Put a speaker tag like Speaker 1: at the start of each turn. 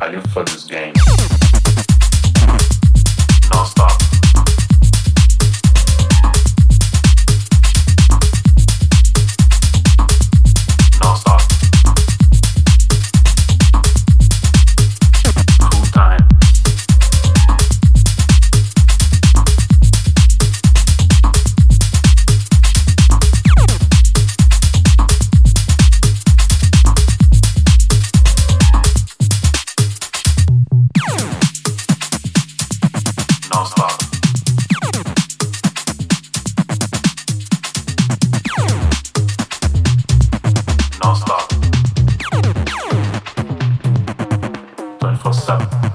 Speaker 1: I live for this game. for some.